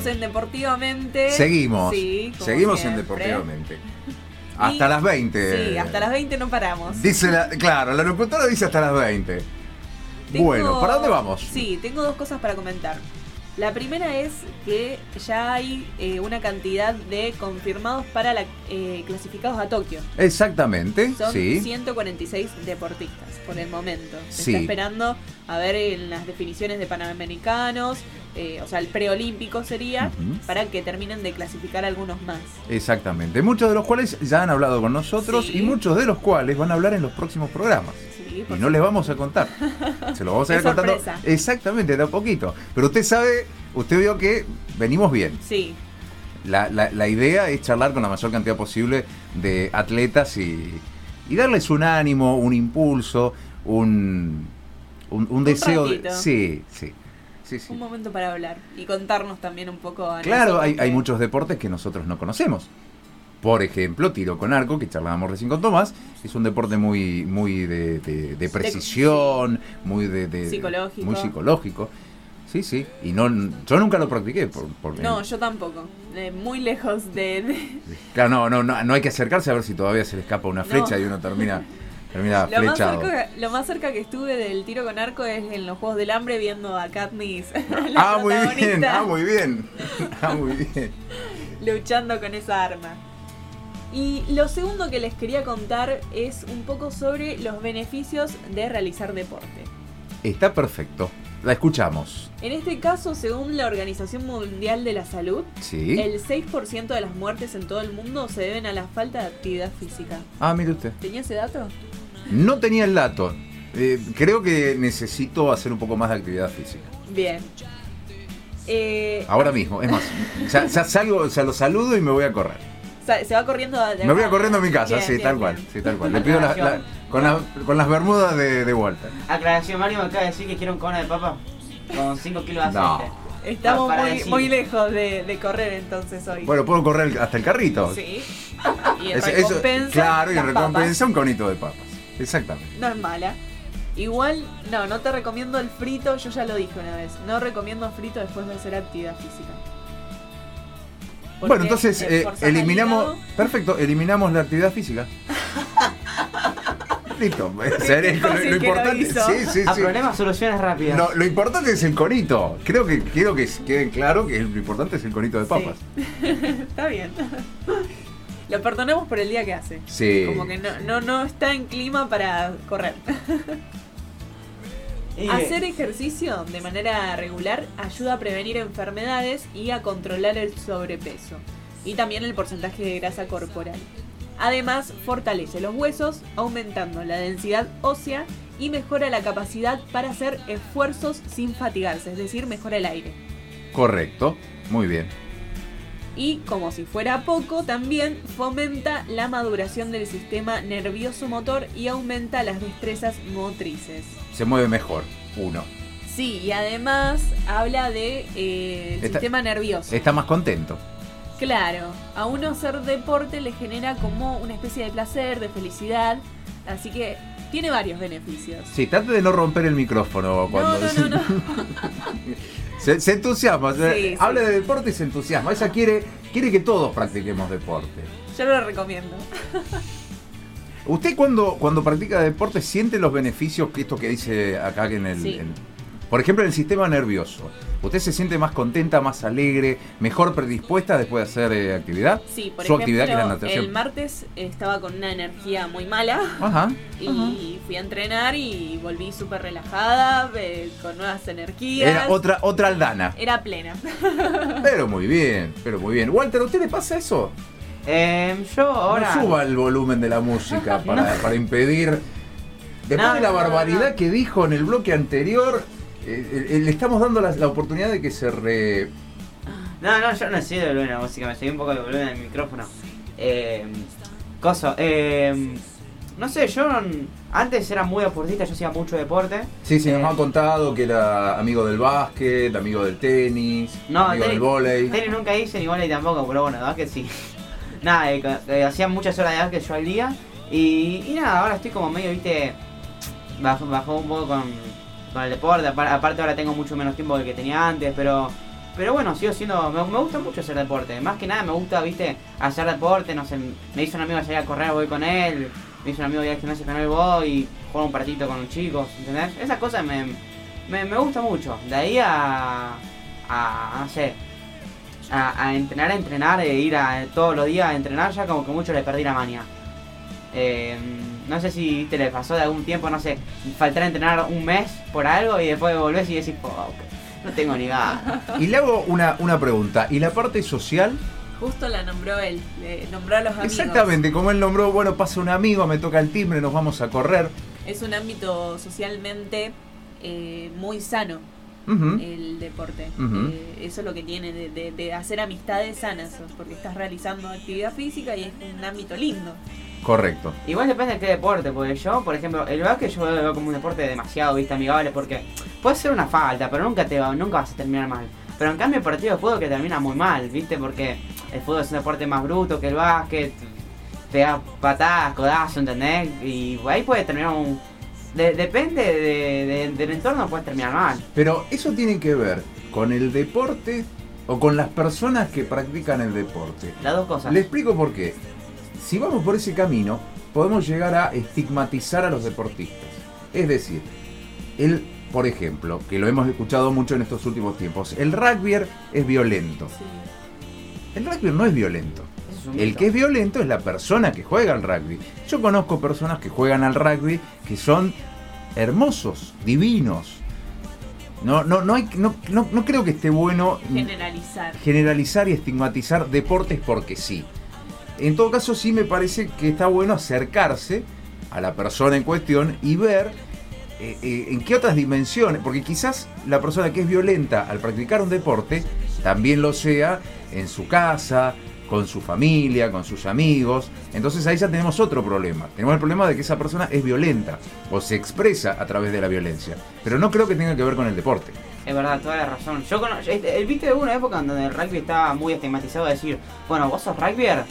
Estamos en Deportivamente. Seguimos. Sí, Seguimos en. Deportivamente. Hasta las 20. Sí, hasta las 20 no paramos. Dice la, claro, la locutora dice hasta las 20. Tengo- Bueno, ¿para dónde vamos? Sí, tengo dos cosas para comentar. La primera es que ya hay eh, una cantidad de confirmados para la, eh, clasificados a Tokio. Exactamente, Son sí. 146 deportistas por el momento. Se Sí. está esperando a ver en las definiciones de panamericanos, eh, o sea, el preolímpico sería, para que terminen de clasificar algunos más. Exactamente. Muchos de los cuales ya han hablado con nosotros Sí. y muchos de los cuales van a hablar en los próximos programas. Sí, Y no les vamos a contar. Se lo vamos a ir contando. Exactamente, de a poquito. Pero usted sabe, usted vio que venimos bien. Sí, La, la- la idea es charlar con la mayor cantidad posible de atletas y, y darles un ánimo, un impulso, un, un, un deseo. de- ratito. sí, sí. Sí, sí. un momento para hablar y contarnos también un poco a Claro, hay, hay muchos deportes que nosotros no conocemos. Por ejemplo, tiro con arco, que charlábamos recién con Tomás, es un deporte muy, muy de, de- de precisión, muy de, Psicológico. muy psicológico. Sí, sí. Y no, yo nunca lo practiqué. Por, por- No, yo tampoco. Eh, muy lejos de... de- Claro, no, no, no, no hay que acercarse a ver si todavía se le escapa una flecha y uno termina, termina Lo más, cerca, lo más cerca que estuve del tiro con arco es en los Juegos del Hambre viendo a Katniss, la Ah, muy bien, ah, muy bien. Ah, muy bien. luchando con esa arma. Y lo segundo que les quería contar es un poco sobre los beneficios de realizar deporte. Está perfecto. La escuchamos. En este caso, según la Organización Mundial de la Salud, Sí. el 6% de las muertes en todo el mundo se deben a la falta de actividad física. Ah, mire usted. ¿Tenía ese dato? No tenía el dato. Eh, creo que necesito hacer un poco más de actividad física. Bien. Eh, Ahora mismo, es más. Ya, ya salgo, o sea, lo saludo y me voy a correr. se va corriendo a Me voy a corriendo a mi casa, Bien, sí, bien, tal bien. cual. Sí, tal cual. Le pido la- la- con, la- con las bermudas de, de Walter. Aclaración, Mario me acaba de decir que quiere un cono de papa con 5 kilos de No. aceite. Estamos Para muy, muy lejos de, de correr entonces hoy. Bueno, puedo correr hasta el carrito. sí. Y eso- recompensa. claro, y recompensa un conito de papas. Exactamente. No es mala. Igual, no, no te recomiendo el frito, yo ya lo dije una vez. No recomiendo frito después de hacer actividad física. Porque Bueno, entonces eh, eliminamos. Perfecto, eliminamos la actividad física. Qué lo- importante. hizo. Sí, sí, A sí. problemas, soluciones rápidas. No, lo importante es el conito. Creo que quiero que quede claro que lo importante es el conito de papas. Está bien. Lo perdonamos por el día que hace. Sí. Como que no, no, no está en clima para correr. Y- Hacer ejercicio de manera regular ayuda a prevenir enfermedades y a controlar el sobrepeso y también el porcentaje de grasa corporal. Además, fortalece los huesos, aumentando la densidad ósea y mejora la capacidad para hacer esfuerzos sin fatigarse, es decir, mejora el aire. Correcto. Muy bien. Y como si fuera poco, también fomenta la maduración del sistema nervioso motor y aumenta las destrezas motrices. Se mueve mejor. Uno. Sí, y además habla de eh, el Está- sistema nervioso. Está más contento. Claro, a uno hacer deporte le genera como una especie de placer, de felicidad, así que tiene varios beneficios. Sí, trate de no romper el micrófono cuando. no, no, no. se, se entusiasma. Sí, sí. Habla de deporte y se entusiasma. Ella quiere, quiere que todos practiquemos deporte. Yo lo recomiendo. ¿Usted cuando, cuando practica deporte siente los beneficios que esto que dice acá en el... Sí. en- por ejemplo, en el sistema nervioso. ¿Usted se siente más contenta, más alegre, mejor predispuesta después de hacer eh, actividad? Sí, por Su ejemplo, actividad que es la natación. el martes estaba con una energía muy mala Ajá. y fui a entrenar y volví súper relajada, eh, con nuevas energías. Era otra, otra aldana. Era plena. Pero muy bien, pero muy bien. Walter, ¿a usted le pasa eso? Em, yo ahora. No suba el volumen de la música para, para impedir. Después No, de la barbaridad no. que dijo en el bloque anterior, le estamos dando la, la oportunidad de que se re. No, no, yo no sé de volumen la música, me seguí un poco de volumen del micrófono. Eh, coso, eh, no sé, yo antes era muy deportista, yo hacía mucho deporte. Sí, sí, nos Eh, han contado que era amigo del básquet, amigo del tenis, No, amigo tenis- del vóley. Tenis nunca hice, ni volei tampoco, pero bueno, básquet sí. nada, eh, eh, hacía muchas horas de básquet yo al día. Y, y nada, ahora estoy como medio, viste, bajó, bajó un poco con, con el deporte. apar- Aparte ahora tengo mucho menos tiempo del que tenía antes, pero... pero bueno, sigo siendo. Me, gusta mucho hacer deporte. Más que nada me gusta, viste, hacer deporte. No sé, me hizo un amigo salir a correr, voy con él. Me hizo un amigo ir al gimnasio con él, voy. Juego un partidito con los chicos, ¿entendés? Esas cosas me, me, gusta mucho. De ahí a. a. no sé. A, entrenar, a entrenar, e ir a, todos los días a entrenar, ya como que mucho le perdí la maña. Eh, no sé si te le pasó de algún tiempo, no sé, faltar a entrenar un mes por algo y después volvés y decís, "Oh, no tengo ni ganas. Y le hago una, una pregunta. ¿Y la parte social? Justo la nombró él, le nombró a los amigos. Exactamente, como él nombró, bueno, pasa un amigo, me toca el timbre, nos vamos a correr. Es un ámbito socialmente eh, muy sano el deporte. Eh, eso es lo que tiene de, de- de hacer amistades sanas, porque estás realizando actividad física y es un ámbito lindo. Correcto. Igual depende de qué deporte, porque yo, por ejemplo, el básquet yo lo veo como un deporte demasiado, viste, amigable, porque puede ser una falta, pero nunca te va, nunca vas a terminar mal. Pero en cambio el partido de fútbol que termina muy mal, viste, porque el fútbol es un deporte más bruto que el básquet, pega patadas, codazos, ¿entendés? Y ahí puede terminar un... de- depende de- de- del entorno, puede terminar mal. Pero eso tiene que ver con el deporte o con las personas que practican el deporte. Las dos cosas. Le explico por qué. Si vamos por ese camino, podemos llegar a estigmatizar a los deportistas. Es decir, el, por ejemplo, que lo hemos escuchado mucho en estos últimos tiempos, el rugby es violento. El rugby no es violento. El que es violento es la persona que juega al rugby. Yo conozco personas que juegan al rugby que son hermosos, divinos. No, no, no, hay, no, no, no creo que esté bueno Generalizar. generalizar y estigmatizar deportes porque sí. En todo caso, sí me parece que está bueno acercarse a la persona en cuestión y ver eh, eh, en qué otras dimensiones, porque quizás la persona que es violenta al practicar un deporte también lo sea en su casa, con su familia, con sus amigos. Entonces ahí ya tenemos otro problema. Tenemos el problema de que esa persona es violenta o se expresa a través de la violencia. Pero no creo que tenga que ver con el deporte. Es verdad, toda la razón. Yo cono- este, el viste de una época donde el rugby estaba muy estigmatizado de decir, bueno, vos sos rugbyer,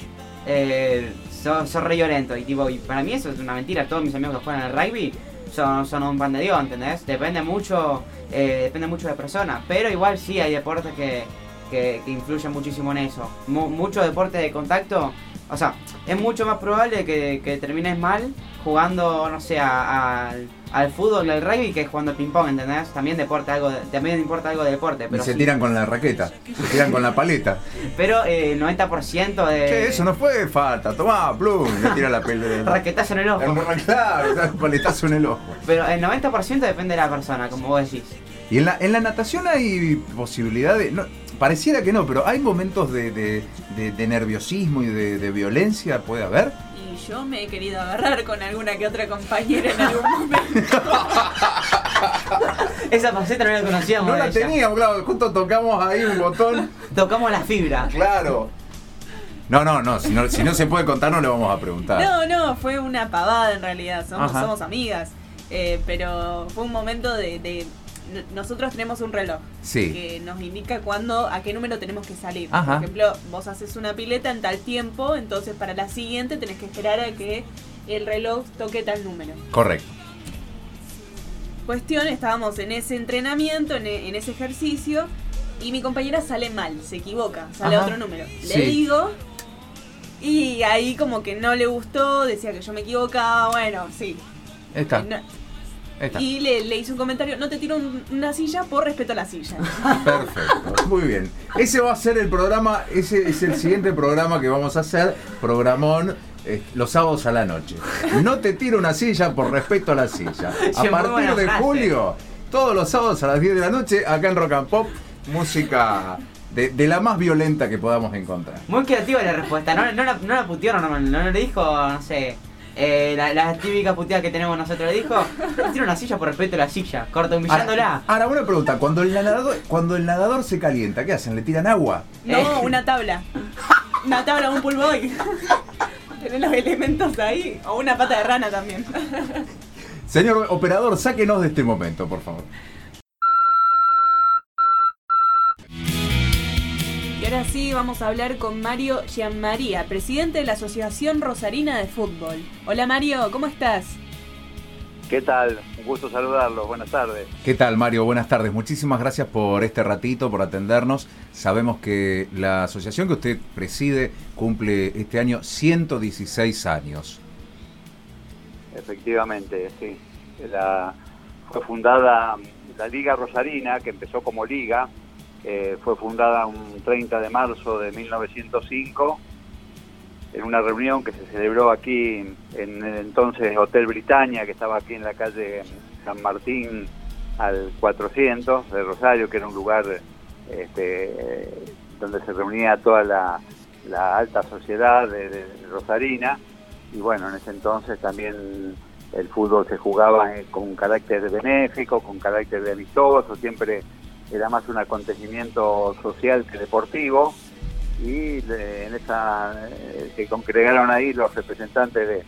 eh, sos, sos re. Y tipo, y para mí eso es una mentira. Todos mis amigos que juegan al rugby son, son un pan de Dios, ¿entendés? Depende mucho, eh, depende mucho de la persona. Pero igual sí hay deportes que, que, influyen muchísimo en eso. Mu- mucho deporte de contacto. O sea, es mucho más probable que, que termines mal jugando, no sé, al- al fútbol, al rugby, que jugando al ping-pong, ¿entendés? También, deporte, algo también importa algo de deporte. Pero, y se sí. tiran con la raqueta, se tiran con la paleta. pero eh, el 90% de... Che, eso no fue falta, tomá, plum, le tira la pelota. Raquetazo en el ojo. Claro, paletazo en el ojo. Pero el 90% depende de la persona, como vos decís. Y en la, en la natación hay posibilidad de. no, pareciera que no, pero hay momentos de, de- de- de nerviosismo y de, de violencia, ¿puede haber? Y yo me he querido agarrar con alguna que otra compañera en algún momento. Esa faceta no la conocíamos. No la ella. teníamos, claro, justo tocamos ahí un botón. Tocamos la fibra. Claro. No, no, no, si no, si no se puede contar no le vamos a preguntar. No, no, fue una pavada en realidad. Somos, amigas. Eh, pero fue un momento de, Nosotros tenemos un reloj Sí. que nos indica cuándo, a qué número tenemos que salir. Ajá. Por ejemplo, vos haces una pileta en tal tiempo, entonces para la siguiente tenés que esperar a que el reloj toque tal número. Correcto. Cuestión, estábamos en ese entrenamiento, en, e- en ese ejercicio, y mi compañera sale mal, se equivoca, sale Ajá. otro número. Le Sí. digo, y ahí como que no le gustó, decía que yo me equivocaba, bueno, sí. Está, No- está. Y le, le hice un comentario, no te tiro un- una silla por respeto a la silla. Perfecto, muy bien. Ese va a ser el programa, ese es el siguiente programa que vamos a hacer, programón eh, los sábados a la noche. No te tiro una silla por respeto a la silla. A partir de frase. julio, todos los sábados a las 10 de la noche, acá en Rock and Pop, música de, de la más violenta que podamos encontrar. Muy creativa la respuesta. No, no, la, no la putearon, no, no le dijo, no sé. Eh, la, la típica puteada que tenemos nosotros le dijo, tiene una silla por respeto a la silla, corta humillándola. Ahora, ahora, una pregunta, cuando el nadador, cuando el nadador se calienta, ¿qué hacen? ¿Le tiran agua? No, Eh. una tabla. Una tabla, un pulboy. Tenés los elementos ahí. O una pata de rana también. Señor operador, sáquenos de este momento, por favor. Y ahora sí vamos a hablar con Mario Gianmaría, presidente de la Asociación Rosarina de Fútbol. Hola Mario, ¿cómo estás? ¿Qué tal? Un gusto saludarlos. Buenas tardes. ¿Qué tal, Mario? Buenas tardes. Muchísimas gracias por este ratito, por atendernos. Sabemos que la asociación que usted preside cumple este año 116 años. Efectivamente, sí. La, fue fundada la Liga Rosarina, que empezó como liga, eh, fue fundada un 30 de marzo de 1905 en una reunión que se celebró aquí en el entonces Hotel Britannia, que estaba aquí en la calle San Martín al 400 de Rosario, que era un lugar este, donde se reunía toda la, alta sociedad de, Rosarina. Y bueno, en ese entonces también el fútbol se jugaba con carácter benéfico, con carácter de amistoso, siempre era más un acontecimiento social que deportivo y en esa eh, se congregaron ahí los representantes de,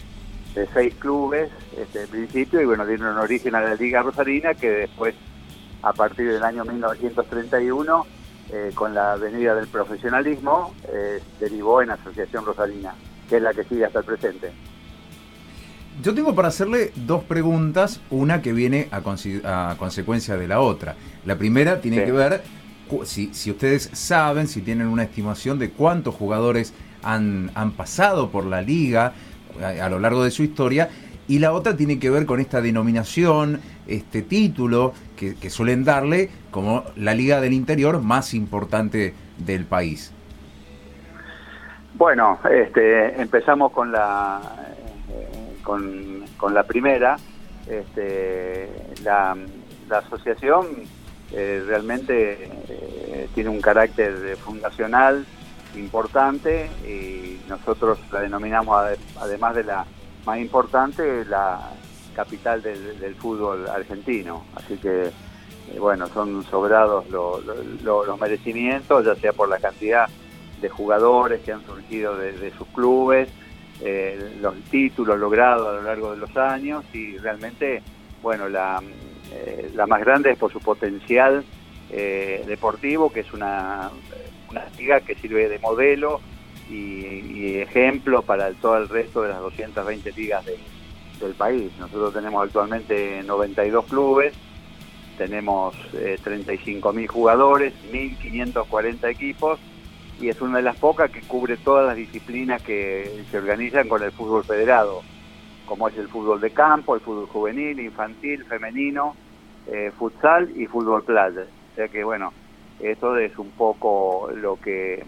seis clubes este, en principio y bueno dieron origen a la Liga Rosarina que después a partir del año 1931 eh, con la venida del profesionalismo eh, derivó en Asociación Rosarina que es la que sigue hasta el presente. Yo tengo para hacerle dos preguntas, una que viene a, consecuencia de la otra. La primera tiene que ver si, si ustedes saben, si tienen una estimación de cuántos jugadores han, han pasado por la liga a, lo largo de su historia, y la otra tiene que ver con esta denominación, este título que, suelen darle como la liga del interior más importante del país. Bueno, este, empezamos con la con, la primera. Este, la, asociación eh, realmente eh, tiene un carácter fundacional importante y nosotros la denominamos, además de la más importante, la capital del, fútbol argentino. Así que, eh, bueno, son sobrados los merecimientos, ya sea por la cantidad de jugadores que han surgido de, sus clubes, los títulos logrados a lo largo de los años y realmente, bueno, la eh, la más grande es por su potencial eh, deportivo, que es una, una liga que sirve de modelo y, ejemplo para todo el resto de las 220 ligas del país. Nosotros tenemos actualmente 92 clubes, tenemos eh, 35.000 jugadores, 1.540 equipos y es una de las pocas que cubre todas las disciplinas que se organizan con el fútbol federado como es el fútbol de campo, el fútbol juvenil, infantil, femenino, eh, futsal y fútbol playa. O sea que bueno, eso es un poco lo que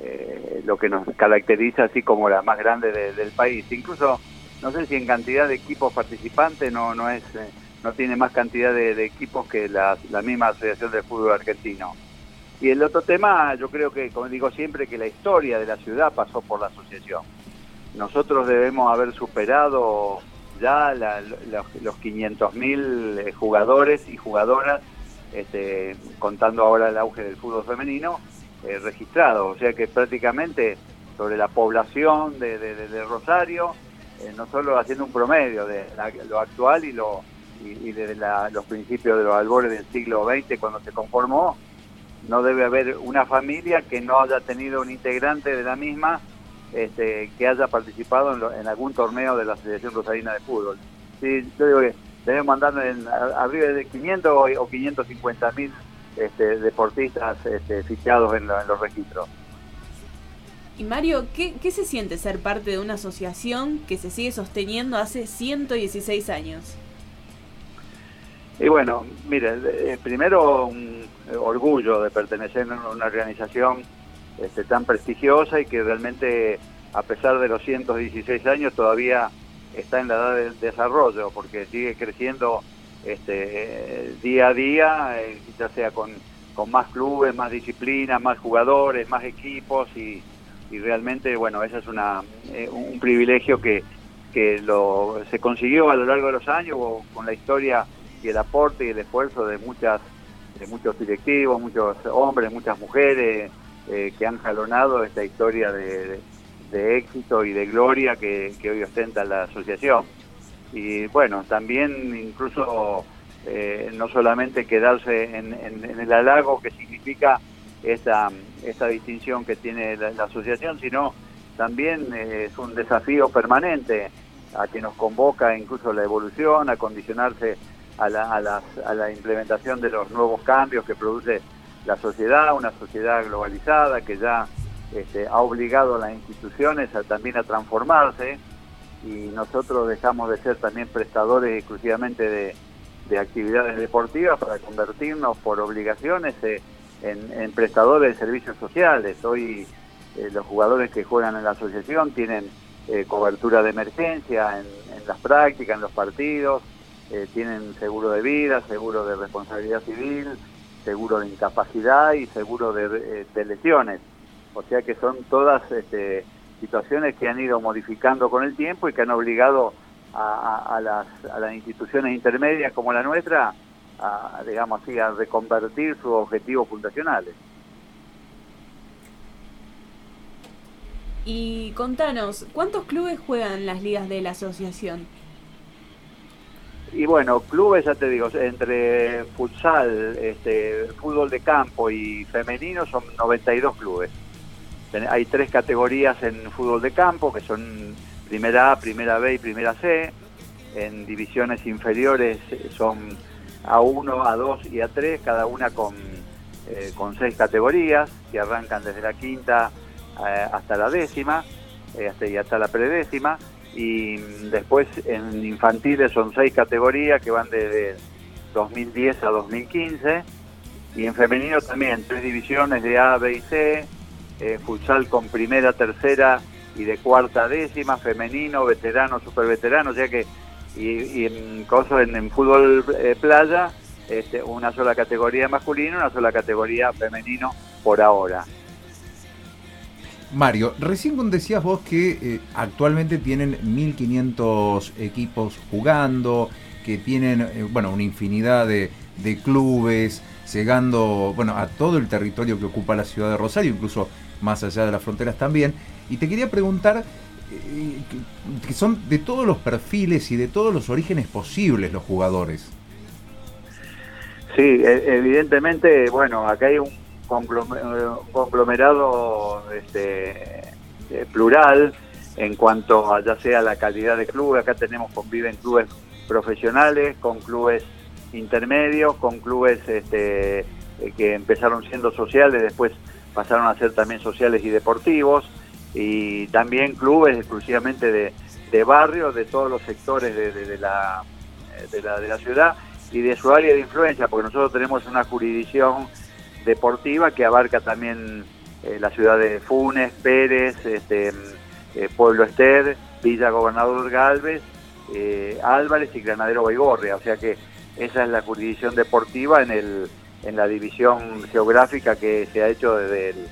eh, lo que nos caracteriza así como la más grande del país. Incluso no sé si en cantidad de equipos participantes no no es eh, no tiene más cantidad de, equipos que la, la misma Asociación de Fútbol Argentino. Y el otro tema, yo creo que, como digo siempre, que la historia de la ciudad pasó por la asociación nosotros debemos haber superado ya los, 500.000 eh, jugadores y jugadoras, este, contando ahora el auge del fútbol femenino, eh, registrados. O sea que prácticamente sobre la población de, Rosario, eh, no solo haciendo un promedio de lo actual y, lo, y, de los principios de los albores del siglo XX cuando se conformó, no debe haber una familia que no haya tenido un integrante de la misma este, que haya participado en, algún torneo de la Asociación Rosarina de Fútbol. Sí, yo digo que debemos mandar en, arriba de 500 o 550 mil este, deportistas este, fichados en, los registros. Y Mario, ¿qué, se siente ser parte de una asociación que se sigue sosteniendo hace 116 años? Y bueno, mire, eh, primero un orgullo de pertenecer a una organización este, tan prestigiosa y que realmente a pesar de los 116 años todavía está en la edad de desarrollo porque sigue creciendo este, día a día, eh, ya sea con, con más clubes, más disciplinas, más jugadores, más equipos y, y realmente, bueno, ese es una, eh, un privilegio que, que lo, se consiguió a lo largo de los años con la historia y el aporte y el esfuerzo de muchas de muchos directivos, muchos hombres, muchas mujeres, eh, que han jalonado esta historia de, éxito y de gloria que, hoy ostenta la asociación. Y bueno, también incluso eh, no solamente quedarse en, el halago que significa esta, esta distinción que tiene la, asociación, sino también eh, es un desafío permanente a que nos convoca incluso la evolución, a condicionarse a la, a, a la implementación de los nuevos cambios que produce la sociedad, una sociedad globalizada que ya este, ha obligado a las instituciones a, también a transformarse y nosotros dejamos de ser también prestadores exclusivamente de, actividades deportivas para convertirnos por obligaciones eh, en, prestadores de servicios sociales. Hoy eh, los jugadores que juegan en la asociación tienen eh, cobertura de emergencia en, las prácticas, en los partidos, tienen seguro de vida, seguro de responsabilidad civil, seguro de incapacidad y seguro de, de lesiones. O sea que son todas este, situaciones que han ido modificando con el tiempo y que han obligado a, las, a las, instituciones intermedias como la nuestra a, digamos así, a reconvertir sus objetivos fundacionales. Y contanos, ¿cuántos clubes juegan las ligas de la asociación? Y bueno, clubes, ya te digo, entre futsal, este, fútbol de campo y femenino son 92 clubes. Hay tres categorías en fútbol de campo, que son primera A, primera B y primera C. En divisiones inferiores eh, son A1, A2 y A3, cada una con, eh, con seis categorías, que arrancan desde la quinta eh, hasta la décima, hasta, y hasta la predécima. Y después en infantiles son seis categorías que van desde 2010 a 2015. Y en femenino también, tres divisiones de A, B y C, eh, futsal con primera, tercera y de cuarta décima, femenino, veterano, super veterano, o sea que, y, en, cosas, en, fútbol eh, playa, este, una sola categoría masculino, una sola categoría femenino por ahora. Mario, recién decías vos que eh, actualmente tienen 1.500 equipos jugando, que tienen bueno, una infinidad de, de clubes, llegando bueno, a todo el territorio que ocupa la ciudad de Rosario, incluso más allá de las fronteras también. Y te quería preguntar, eh, que son de todos los perfiles y de todos los orígenes posibles los jugadores. Sí, e, evidentemente, bueno, acá hay un conglomerado este, eh, plural en cuanto a ya sea la calidad de clubes, acá tenemos, conviven clubes profesionales, con clubes intermedios, con clubes este, eh, que empezaron siendo sociales, después pasaron a ser también sociales y deportivos, y también clubes exclusivamente de, de barrios, de todos los sectores de, la, de, la, de la ciudad y de su área de influencia, porque nosotros tenemos una jurisdicción deportiva que abarca también eh, la ciudad de Funes, Pérez, este, eh, Pueblo Ester, Villa Gobernador Galvez, eh, Álvarez y Granadero Baigorria, o sea que esa es la jurisdicción deportiva en el en la división geográfica que se ha hecho desde el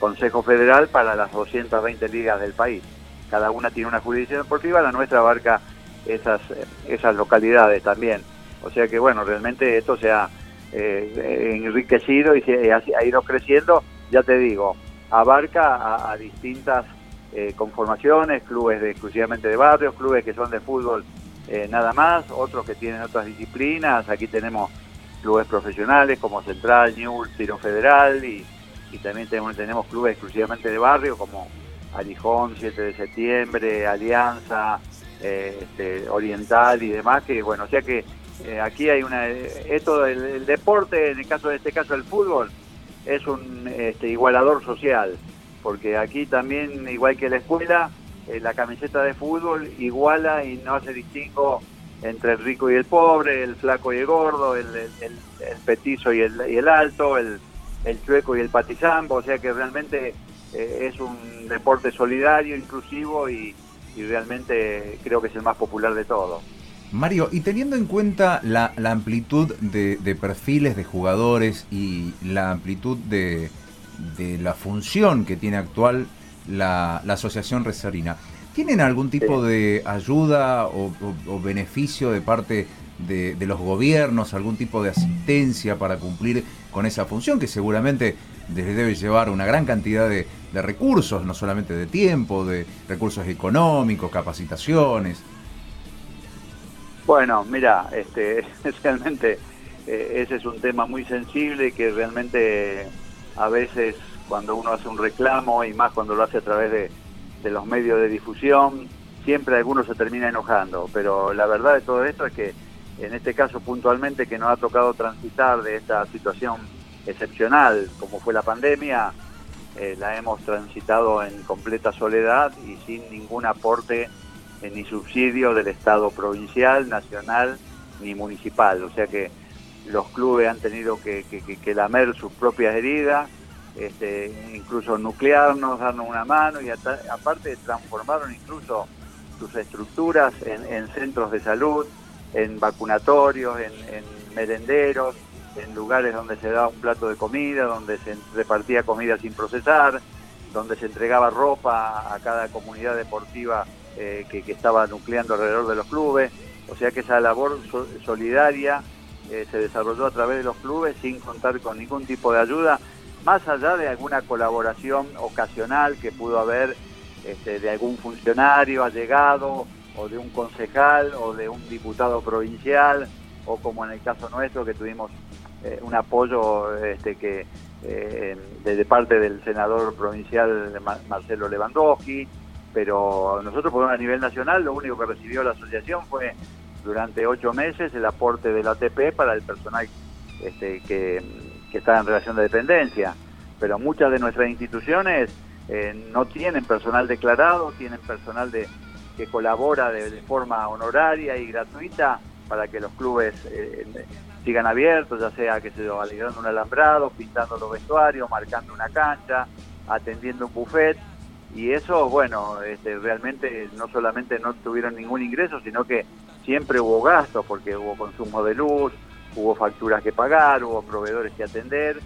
Consejo Federal para las 220 ligas del país. Cada una tiene una jurisdicción deportiva, la nuestra abarca esas, esas localidades también. O sea que bueno, realmente esto se ha eh, enriquecido y se ha, ido creciendo, ya te digo, abarca a, distintas eh, conformaciones, clubes de, exclusivamente de barrios, clubes que son de fútbol eh, nada más, otros que tienen otras disciplinas, aquí tenemos clubes profesionales como Central, Newell, Tiro Federal y, también tenemos, tenemos clubes exclusivamente de barrio como Alijón, 7 de septiembre, Alianza, eh, este, Oriental y demás, que bueno, o sea que eh, aquí hay una, esto del deporte, en el caso de este caso el fútbol, es un este, igualador social, porque aquí también, igual que la escuela, eh, la camiseta de fútbol iguala y no hace distingo entre el rico y el pobre, el flaco y el gordo, el, petizo y el, y el alto, el, chueco y el patizambo, o sea que realmente eh, es un deporte solidario, inclusivo y, realmente creo que es el más popular de todos. Mario, y teniendo en cuenta la, amplitud de, perfiles de jugadores y la amplitud de, la función que tiene actual la, la Asociación Resarina, ¿Tienen algún tipo de ayuda o, beneficio de parte de, los gobiernos, algún tipo de asistencia para cumplir con esa función que seguramente les debe llevar una gran cantidad de, recursos, no solamente de tiempo, de recursos económicos, capacitaciones? Bueno, mira, este, realmente eh, ese es un tema muy sensible que realmente a veces cuando uno hace un reclamo y más cuando lo hace a través de de los medios de difusión, siempre algunos se termina enojando, pero la verdad de todo esto es que en este caso puntualmente que nos ha tocado transitar de esta situación excepcional como fue la pandemia, eh, la hemos transitado en completa soledad y sin ningún aporte ni subsidio del Estado provincial, nacional ni municipal. O sea que los clubes han tenido que, lamer sus propias heridas, este, incluso nuclearnos, darnos una mano y aparte transformaron incluso sus estructuras en, centros de salud, en vacunatorios, en, merenderos, en lugares donde se daba un plato de comida, donde se repartía comida sin procesar, donde se entregaba ropa a cada comunidad deportiva eh, que, estaba nucleando alrededor de los clubes. O sea que esa labor solidaria eh, se desarrolló a través de los clubes sin contar con ningún tipo de ayuda, más allá de alguna colaboración ocasional que pudo haber este, de algún funcionario allegado o de un concejal o de un diputado provincial o como en el caso nuestro que tuvimos eh, un apoyo este, que eh, parte del senador provincial Marcelo Lewandowski, pero nosotros por a nivel nacional lo único que recibió la asociación fue durante ocho meses el aporte del ATP para el personal este, que, está en relación de dependencia, pero muchas de nuestras instituciones eh, no tienen personal declarado, tienen personal de, que colabora de, forma honoraria y gratuita para que los clubes eh, sigan abiertos, ya sea que se alegrando un alambrado, pintando los vestuarios, marcando una cancha, atendiendo un buffet. Y eso, bueno, este, realmente no solamente no tuvieron ningún ingreso, sino que siempre hubo gastos, porque hubo consumo de luz, hubo facturas que pagar, hubo proveedores que atender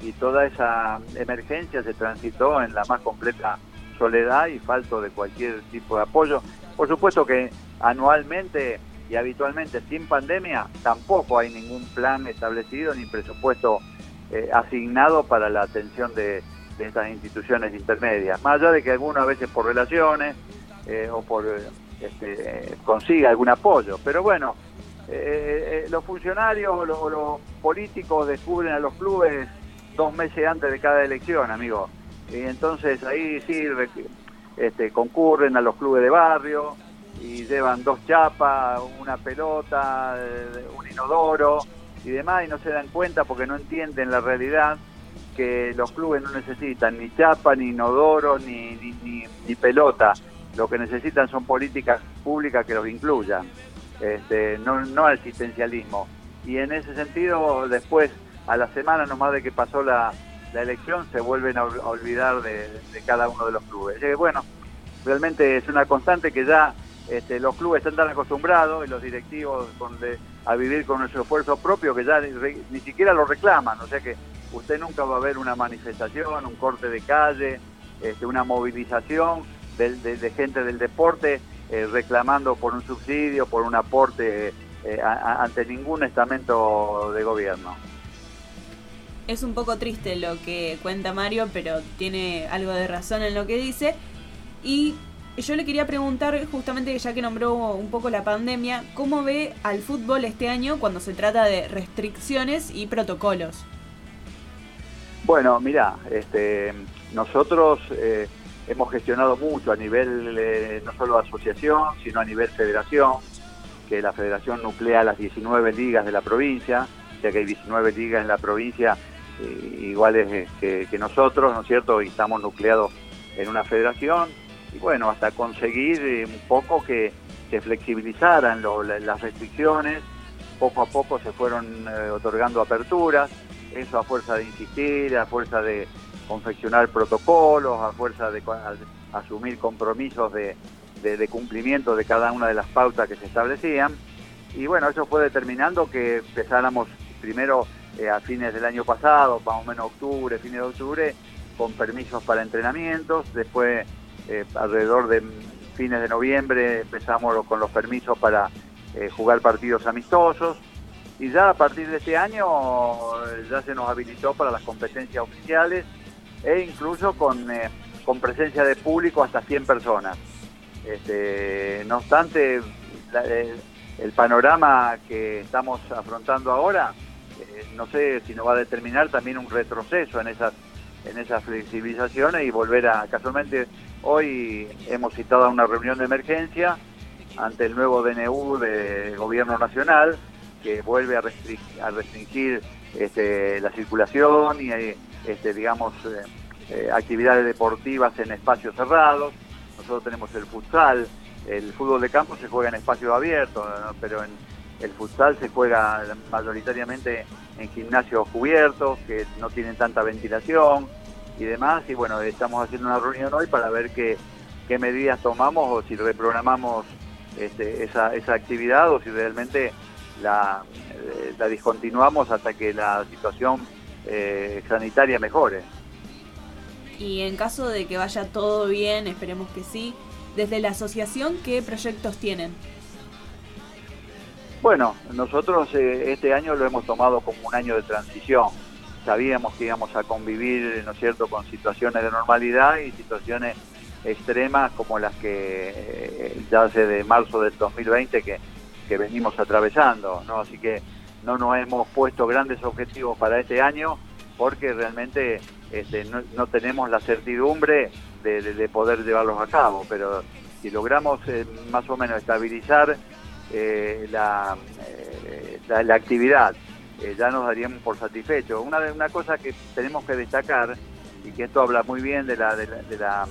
y toda esa emergencia se transitó en la más completa soledad y falto de cualquier tipo de apoyo. Por supuesto que anualmente y habitualmente sin pandemia tampoco hay ningún plan establecido ni presupuesto eh, asignado para la atención de, estas instituciones intermedias. Más allá de que algunos a veces por relaciones eh, o por este, consiga algún apoyo. Pero bueno, eh, los funcionarios o los políticos descubren a los clubes dos meses antes de cada elección, amigo. Y entonces ahí sí este, concurren a los clubes de barrio y llevan dos chapas, una pelota, eh, un inodoro y demás y no se dan cuenta porque no entienden la realidad que los clubes no necesitan ni chapa, ni inodoro, ni, ni, ni, pelota. Lo que necesitan son políticas públicas que los incluyan, este, no, no asistencialismo. Y en ese sentido, después a la semana nomás de que pasó la, elección se vuelven a, olvidar de, cada uno de los clubes. bueno, realmente es una constante que ya este, los clubes están tan acostumbrados y los directivos a vivir con nuestro esfuerzo propio que ya ni, siquiera lo reclaman. O sea que usted nunca va a ver una manifestación, un corte de calle, este, una movilización de, gente del deporte eh, reclamando por un subsidio, por un aporte eh, ante ningún estamento de gobierno es un poco triste lo que cuenta Mario, pero tiene algo de razón en lo que dice. Y yo le quería preguntar, justamente ya que nombró un poco la pandemia, ¿cómo ve al fútbol este año cuando se trata de restricciones y protocolos? Bueno, mira, este, nosotros eh, hemos gestionado mucho a nivel eh, no solo asociación, sino a nivel federación, que la federación nuclea las 19 ligas de la provincia, ya que hay 19 ligas en la provincia eh, iguales que, nosotros, ¿no es cierto? Y estamos nucleados en una federación y bueno, hasta conseguir un poco que se flexibilizaran las restricciones, poco a poco se fueron otorgando aperturas, eso a fuerza de insistir, a fuerza de confeccionar protocolos, a fuerza de asumir compromisos de, cumplimiento de cada una de las pautas que se establecían. Y bueno, eso fue determinando que empezáramos primero eh, a fines del año pasado, más o menos octubre, fines de octubre, con permisos para entrenamientos. Después, eh, alrededor de fines de noviembre, empezamos con los permisos para eh, jugar partidos amistosos. Y ya a partir de este año ya se nos habilitó para las competencias oficiales e incluso con, con presencia de público hasta 100 personas. Este, no obstante, el panorama que estamos afrontando ahora eh, no sé si nos va a determinar también un retroceso en esas en esas flexibilizaciones y volver a casualmente hoy hemos citado a una reunión de emergencia ante el nuevo DNU de Gobierno Nacional que vuelve a, restringir, este, la circulación y, este, digamos, eh, eh, actividades deportivas en espacios cerrados. Nosotros tenemos el futsal, el fútbol de campo se juega en espacios abiertos, pero en el futsal se juega mayoritariamente en gimnasios cubiertos que no tienen tanta ventilación y demás. Y bueno, estamos haciendo una reunión hoy para ver qué, qué medidas tomamos o si reprogramamos este, esa, esa actividad o si realmente la, eh, la discontinuamos hasta que la situación eh, sanitaria mejore. Y en caso de que vaya todo bien, esperemos que sí, desde la asociación, ¿qué proyectos tienen? Bueno, nosotros eh, este año lo hemos tomado como un año de transición. Sabíamos que íbamos a convivir, ¿no es cierto?, con situaciones de normalidad y situaciones extremas como las que eh, ya hace de marzo del 2020 que, que venimos atravesando. Así que no nos hemos puesto grandes objetivos para este año porque realmente este, no, tenemos la certidumbre de, poder llevarlos a cabo, pero si logramos eh, más o menos estabilizar eh, la, eh, la, actividad, ya nos daríamos por satisfechos. Una, una cosa que tenemos que destacar, y que esto habla muy bien la, de la, de la,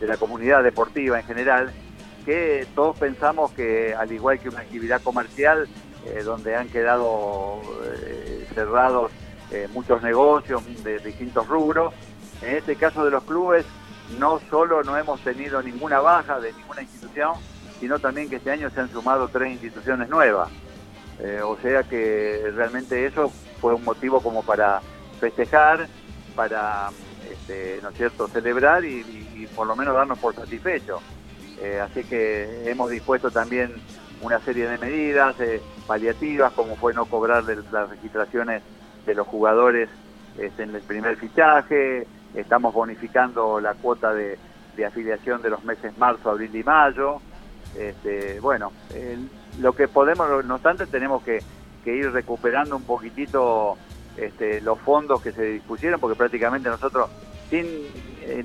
de la comunidad deportiva en general, que todos pensamos que al igual que una actividad comercial, donde han quedado cerrados muchos negocios de distintos rubros, en este caso de los clubes, no solo no hemos tenido ninguna baja de ninguna institución, sino también que este año se han sumado tres instituciones nuevas. Eh, o sea que realmente eso fue un motivo como para festejar, para, este, ¿no es cierto?, celebrar y, por lo menos darnos por satisfechos. Eh, así que hemos dispuesto también una serie de medidas eh, paliativas, como fue no cobrar las registraciones de los jugadores este, en el primer fichaje, estamos bonificando la cuota de afiliación de los meses marzo, abril y mayo, este, bueno, lo que podemos, no obstante, tenemos que, ir recuperando un poquitito este, los fondos que se dispusieron, porque prácticamente nosotros, sin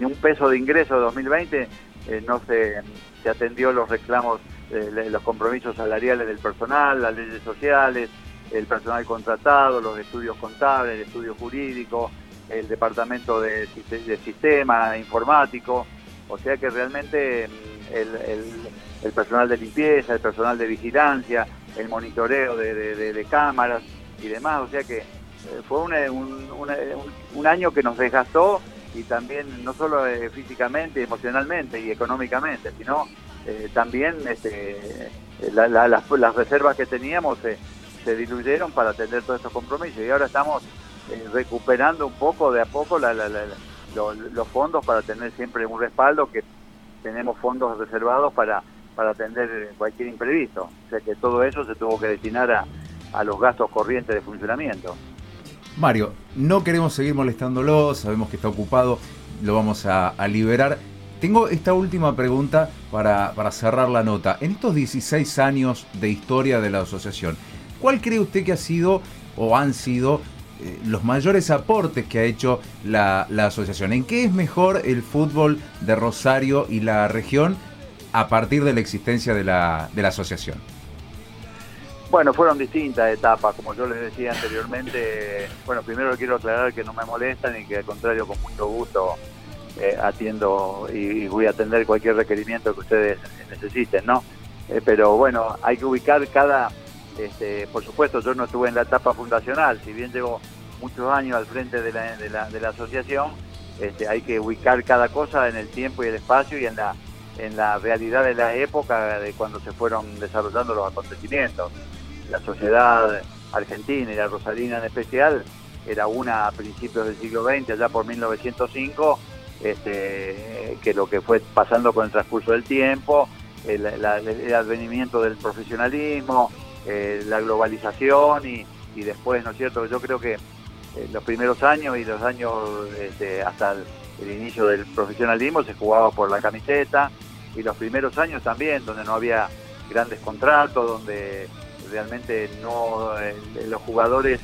un peso de ingreso de 2020, eh, no se, se atendió los reclamos, eh, los compromisos salariales del personal, las leyes sociales, el personal contratado, los estudios contables, el estudio jurídico, el departamento de, de sistema informático, o sea que realmente mm, el, personal de limpieza, el personal de vigilancia, el monitoreo de, cámaras y demás, o sea que eh, fue un, año que nos desgastó y también no solo eh, físicamente, emocionalmente y económicamente, sino eh, también este, las, reservas que teníamos se diluyeron para atender todos estos compromisos y ahora estamos recuperando un poco de a poco los fondos para tener siempre un respaldo, que tenemos fondos reservados para, para atender cualquier imprevisto. O sea que todo eso se tuvo que destinar a, a los gastos corrientes de funcionamiento. Mario, no queremos seguir molestándolo, sabemos que está ocupado, lo vamos a, liberar. Tengo esta última pregunta para, para, cerrar la nota. En estos 16 años de historia de la asociación, ¿cuál cree usted que ha sido o han sido eh, los mayores aportes que ha hecho la, asociación. ¿En qué es mejor el fútbol de Rosario y la región a partir de la existencia de la, de la asociación? Bueno, fueron distintas etapas, como yo les decía anteriormente. Bueno, primero quiero aclarar que no me molestan y que al contrario, con mucho gusto eh, atiendo y, voy a atender cualquier requerimiento que ustedes necesiten, ¿no? Eh, pero bueno, hay que ubicar cada este, por supuesto, yo no estuve en la etapa fundacional, si bien llevo muchos años al frente de la, asociación, este, hay que ubicar cada cosa en el tiempo y el espacio y en la, en la realidad de la época de cuando se fueron desarrollando los acontecimientos. La sociedad argentina y la rosalina en especial era una a principios del siglo XX, allá por 1905, este, que lo que fue pasando con el transcurso del tiempo, el advenimiento del profesionalismo, eh, la globalización y, después, ¿no es cierto? Yo creo que eh, los primeros años y los años este, hasta el, inicio del profesionalismo se jugaba por la camiseta y los primeros años también, donde no había grandes contratos, donde realmente no eh, los jugadores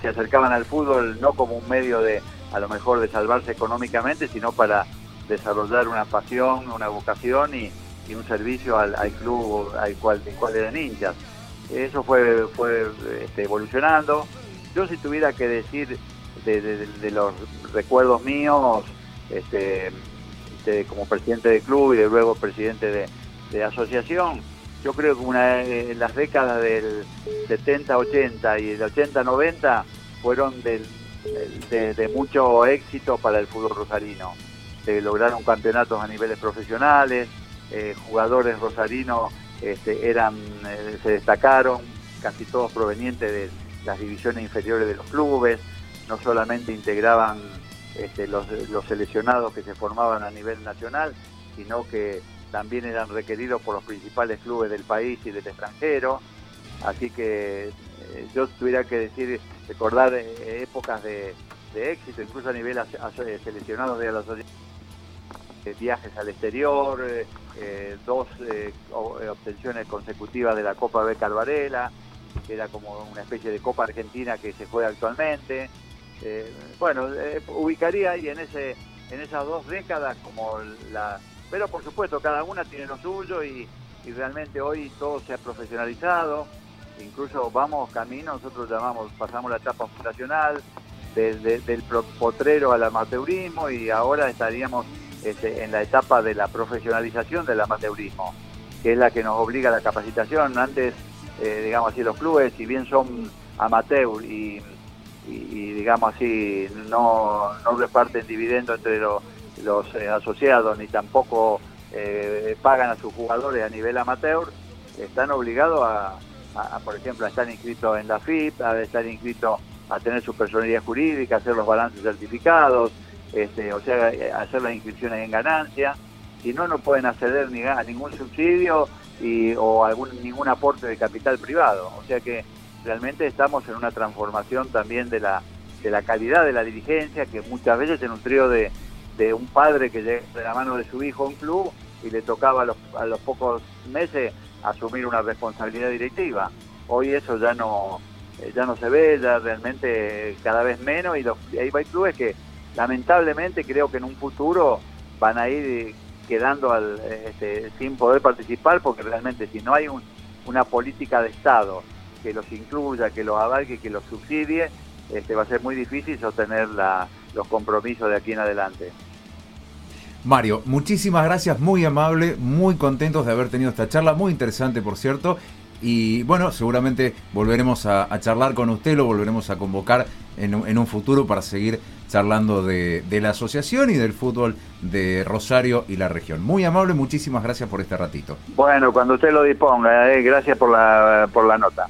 se acercaban al fútbol no como un medio de a lo mejor de salvarse económicamente, sino para desarrollar una pasión, una vocación y, un servicio al, club al cual, del cual eran hinchas. Eso fue, fue este, evolucionando. Yo si tuviera que decir de, los recuerdos míos, este, como presidente del club y de luego presidente de, de asociación, yo creo que una, en las décadas del 70-80 y del 80-90 fueron de, mucho éxito para el fútbol rosarino. Se lograron campeonatos a niveles profesionales, eh, jugadores rosarinos este, eran, eh, se destacaron, casi todos provenientes de las divisiones inferiores de los clubes, no solamente integraban este, los, los seleccionados que se formaban a nivel nacional, sino que también eran requeridos por los principales clubes del país y del extranjero. Así que eh, yo tuviera que decir, recordar eh, épocas de, éxito, incluso a nivel eh, seleccionado de la viajes al exterior, dos obtenciones consecutivas de la Copa B Carvarela, que era como una especie de Copa Argentina que se juega actualmente. bueno, ubicaría ahí en, ese, en esas dos décadas como la, pero por supuesto, cada una tiene lo suyo y, realmente hoy todo se ha profesionalizado. Incluso vamos camino, nosotros llamamos, pasamos la etapa fundacional, del potrero al amateurismo y ahora estaríamos este, en la etapa de la profesionalización del amateurismo, que es la que nos obliga a la capacitación. Antes, eh, digamos así, los clubes, si bien son amateur y, digamos así, no, no reparten dividendos entre los los eh, asociados ni tampoco eh, pagan a sus jugadores a nivel amateur, están obligados a, por ejemplo, a estar inscritos en la FIP, a estar inscritos a tener su personalidad jurídica, hacer los balances certificados, este, o sea, hacer las inscripciones en ganancia. Si no, no pueden acceder ni a ningún subsidio y, o algún, ningún aporte de capital privado. O sea que realmente estamos en una transformación también de la, de la calidad de la dirigencia, que muchas veces en un trío de, de un padre que llega de la mano de su hijo a un club y le tocaba a los, a los pocos meses asumir una responsabilidad directiva. Hoy eso ya no eh, ya no se ve, ya realmente cada vez menos y, los, hay clubes que lamentablemente creo que en un futuro van a ir quedando al, este, sin poder participar porque realmente si no hay una política de Estado que los incluya, que los abarque, que los subsidie, este, va a ser muy difícil sostener la, los compromisos de aquí en adelante. Mario, muchísimas gracias, muy amable, muy contentos de haber tenido esta charla, muy interesante por cierto. Y bueno, seguramente volveremos a, charlar con usted, lo volveremos a convocar en, un futuro para seguir charlando de, la asociación y del fútbol de Rosario y la región. Muy amable, muchísimas gracias por este ratito. Bueno, cuando usted lo disponga, eh, gracias por la, por la nota.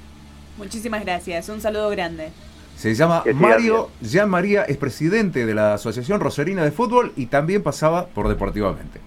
Muchísimas gracias, un saludo grande. Se llama Mario Jean María, es presidente de la Asociación Rosarina de Fútbol y también pasaba por Deportivamente.